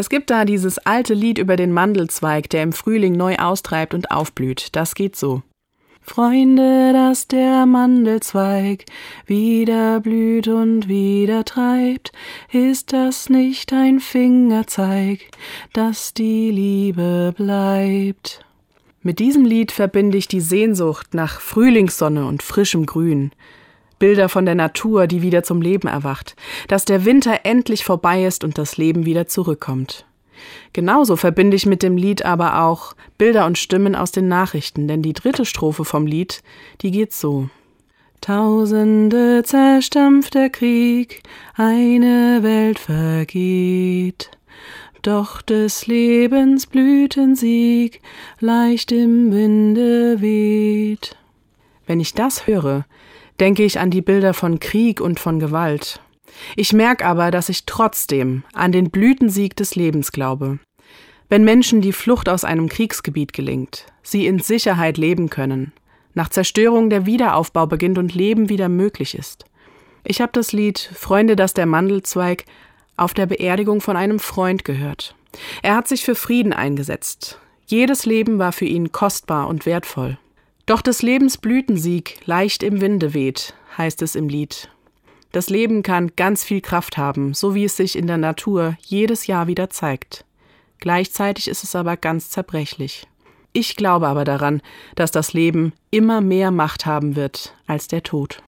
Es gibt da dieses alte Lied über den Mandelzweig, der im Frühling neu austreibt und aufblüht. Das geht so. Freunde, dass der Mandelzweig wieder blüht und wieder treibt, ist das nicht ein Fingerzeig, dass die Liebe bleibt. Mit diesem Lied verbinde ich die Sehnsucht nach Frühlingssonne und frischem Grün, Bilder von der Natur, die wieder zum Leben erwacht, dass der Winter endlich vorbei ist und das Leben wieder zurückkommt. Genauso verbinde ich mit dem Lied aber auch Bilder und Stimmen aus den Nachrichten, denn die dritte Strophe vom Lied, die geht so. Tausende zerstampft der Krieg, eine Welt vergeht. Doch des Lebens Blütensieg leicht im Winde weht. Wenn ich das höre, denke ich an die Bilder von Krieg und von Gewalt. Ich merke aber, dass ich trotzdem an den Blütensieg des Lebens glaube. Wenn Menschen die Flucht aus einem Kriegsgebiet gelingt, sie in Sicherheit leben können, nach Zerstörung der Wiederaufbau beginnt und Leben wieder möglich ist. Ich habe das Lied Freunde, dass der Mandelzweig auf der Beerdigung von einem Freund gehört. Er hat sich für Frieden eingesetzt. Jedes Leben war für ihn kostbar und wertvoll. Doch des Lebens Blütensieg leicht im Winde weht, heißt es im Lied. Das Leben kann ganz viel Kraft haben, so wie es sich in der Natur jedes Jahr wieder zeigt. Gleichzeitig ist es aber ganz zerbrechlich. Ich glaube aber daran, dass das Leben immer mehr Macht haben wird als der Tod.